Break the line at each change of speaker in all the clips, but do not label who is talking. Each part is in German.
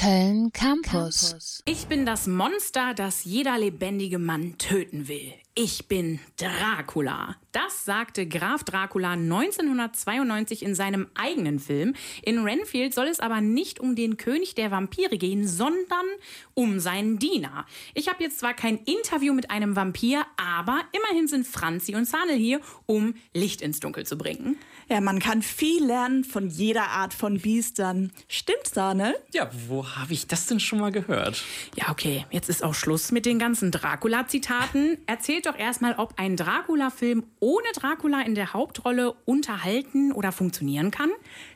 Köln Campus.
Ich bin das Monster, das jeder lebendige Mann töten will. Ich bin Dracula. Das sagte Graf Dracula 1992 in seinem eigenen Film. In Renfield soll es aber nicht um den König der Vampire gehen, sondern um seinen Diener. Ich habe jetzt zwar kein Interview mit einem Vampir, aber immerhin sind Franzi und Sanel hier, um Licht ins Dunkel zu bringen.
Ja, man kann viel lernen von jeder Art von Biestern. Stimmt, Sanel?
Ja, wo habe ich das denn schon mal gehört?
Ja, okay, jetzt ist auch Schluss mit den ganzen Dracula-Zitaten. Erzählt doch erstmal, ob ein Dracula-Film ohne Dracula in der Hauptrolle unterhalten oder funktionieren kann.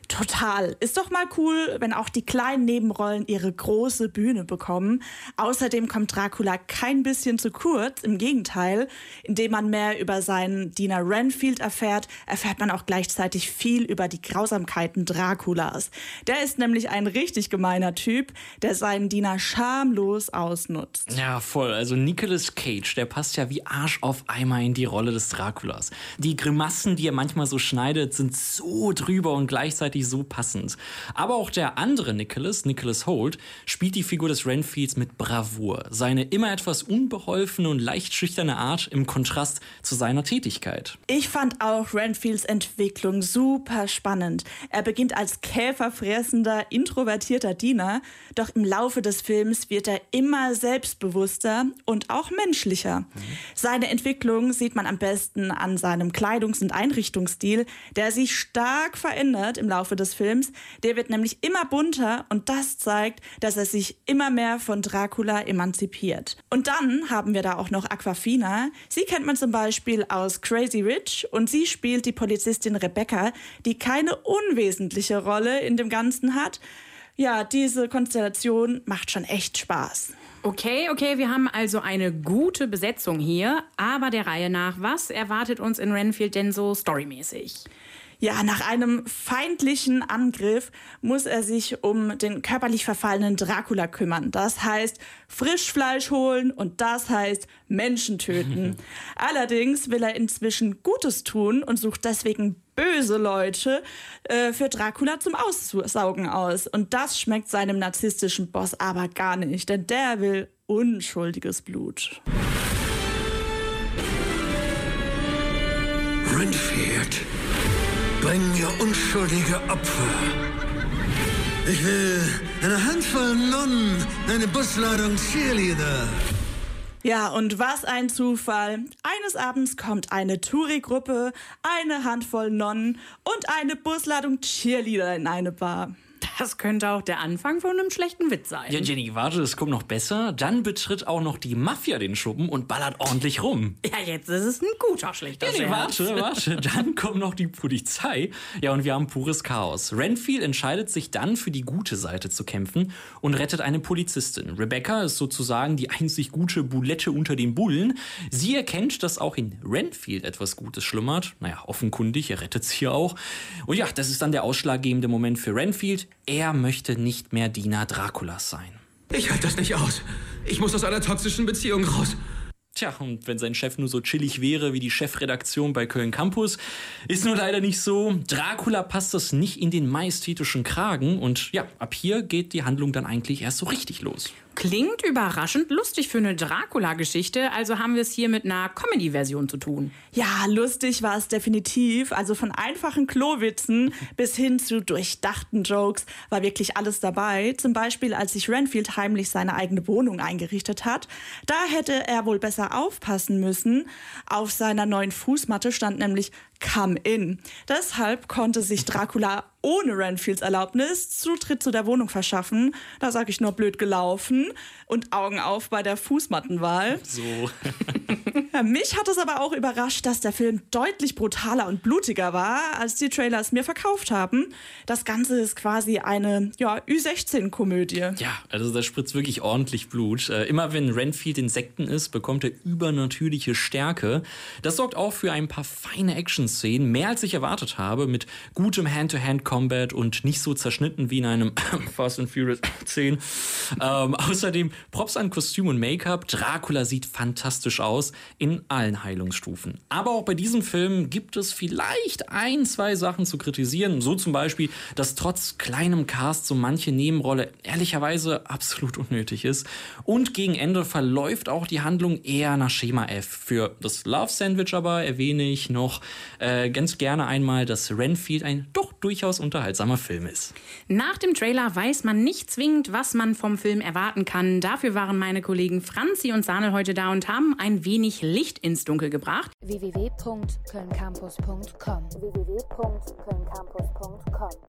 Total. Ist doch mal cool, wenn auch die kleinen Nebenrollen ihre große Bühne bekommen. Außerdem kommt Dracula kein bisschen zu kurz. Im Gegenteil, indem man mehr über seinen Diener Renfield erfährt, erfährt man auch gleichzeitig viel über die Grausamkeiten Draculas. Der ist nämlich ein richtig gemeiner Typ, der seinen Diener schamlos ausnutzt.
Ja, voll. Also Nicolas Cage, der passt ja wie Arsch auf Eimer in die Rolle des Draculas. Die Grimassen, die er manchmal so schneidet, sind so drüber und gleichzeitig so passend. Aber auch der andere Nicholas, Nicholas Holt, spielt die Figur des Renfields mit Bravour. Seine immer etwas unbeholfene und leicht schüchterne Art im Kontrast zu seiner Tätigkeit.
Ich fand auch Renfields Entwicklung super spannend. Er beginnt als käferfressender, introvertierter Diener, doch im Laufe des Films wird er immer selbstbewusster und auch menschlicher. Mhm. Seine Entwicklung sieht man am besten an seinem Kleidungs- und Einrichtungsstil, der sich stark verändert im Laufe des Films. Der wird nämlich immer bunter und das zeigt, dass er sich immer mehr von Dracula emanzipiert. Und dann haben wir da auch noch Aquafina. Sie kennt man zum Beispiel aus Crazy Rich und sie spielt die Polizistin Rebecca, die keine unwesentliche Rolle in dem Ganzen hat. Ja, diese Konstellation macht schon echt Spaß.
Okay, okay, wir haben also eine gute Besetzung hier, aber der Reihe nach, was erwartet uns in Renfield denn so storymäßig?
Ja, nach einem feindlichen Angriff muss er sich um den körperlich verfallenen Dracula kümmern. Das heißt Frischfleisch holen und das heißt Menschen töten. Allerdings will er inzwischen Gutes tun und sucht deswegen böse Leute äh, für Dracula zum Aussaugen aus. Und das schmeckt seinem narzisstischen Boss aber gar nicht, denn der will unschuldiges Blut.
Renfield bringen mir unschuldige Opfer. Ich will eine Handvoll Nonnen, eine Busladung Cheerleader.
Ja, und was ein Zufall. Eines Abends kommt eine Touri-Gruppe, eine Handvoll Nonnen und eine Busladung Cheerleader in eine Bar.
Das könnte auch der Anfang von einem schlechten Witz sein.
Ja, Jenny, warte, es kommt noch besser. Dann betritt auch noch die Mafia den Schuppen und ballert ordentlich rum.
Ja, jetzt ist es ein guter schlechter
Jenny,
Scherz.
warte, warte. Dann kommt noch die Polizei. Ja, und wir haben pures Chaos. Renfield entscheidet sich dann für die gute Seite zu kämpfen und rettet eine Polizistin. Rebecca ist sozusagen die einzig gute Bulette unter den Bullen. Sie erkennt, dass auch in Renfield etwas Gutes schlummert. Naja, offenkundig, er rettet sie auch. Und ja, das ist dann der ausschlaggebende Moment für Renfield. Er möchte nicht mehr Diener Draculas sein.
Ich halte das nicht aus. Ich muss aus einer toxischen Beziehung raus.
Tja, und wenn sein Chef nur so chillig wäre wie die Chefredaktion bei Köln Campus, ist nur leider nicht so. Dracula passt das nicht in den majestätischen Kragen und ja, ab hier geht die Handlung dann eigentlich erst so richtig los.
Klingt überraschend lustig für eine Dracula-Geschichte, also haben wir es hier mit einer Comedy-Version zu tun.
Ja, lustig war es definitiv. Also von einfachen Klowitzen bis hin zu durchdachten Jokes war wirklich alles dabei. Zum Beispiel, als sich Renfield heimlich seine eigene Wohnung eingerichtet hat. Da hätte er wohl besser aufpassen müssen. Auf seiner neuen Fußmatte stand nämlich Come In. Deshalb konnte sich Dracula ohne Renfields Erlaubnis Zutritt zu der Wohnung verschaffen. Da sage ich nur blöd gelaufen und Augen auf bei der Fußmattenwahl.
So.
ja, mich hat es aber auch überrascht, dass der Film deutlich brutaler und blutiger war, als die Trailer es mir verkauft haben. Das Ganze ist quasi eine ja, Ü16-Komödie.
Ja, also da spritzt wirklich ordentlich Blut. Äh, immer wenn Renfield Insekten ist, bekommt er übernatürliche Stärke. Das sorgt auch für ein paar feine Action-Szenen, mehr als ich erwartet habe, mit gutem Hand-to-Hand-Combat und nicht so zerschnitten wie in einem Fast and Furious 10. Ähm, außerdem Props an Kostüm und Make-up. Dracula sieht fantastisch aus. In allen Heilungsstufen. Aber auch bei diesem Film gibt es vielleicht ein, zwei Sachen zu kritisieren. So zum Beispiel, dass trotz kleinem Cast so manche Nebenrolle ehrlicherweise absolut unnötig ist. Und gegen Ende verläuft auch die Handlung eher nach Schema F. Für das Love Sandwich aber erwähne ich noch äh, ganz gerne einmal, dass Renfield ein doch durchaus unterhaltsamer Film ist.
Nach dem Trailer weiß man nicht zwingend, was man vom Film erwarten kann. Dafür waren meine Kollegen Franzi und Sanel heute da und haben ein wenig Licht ins Dunkel gebracht.
www.kölncampus.com www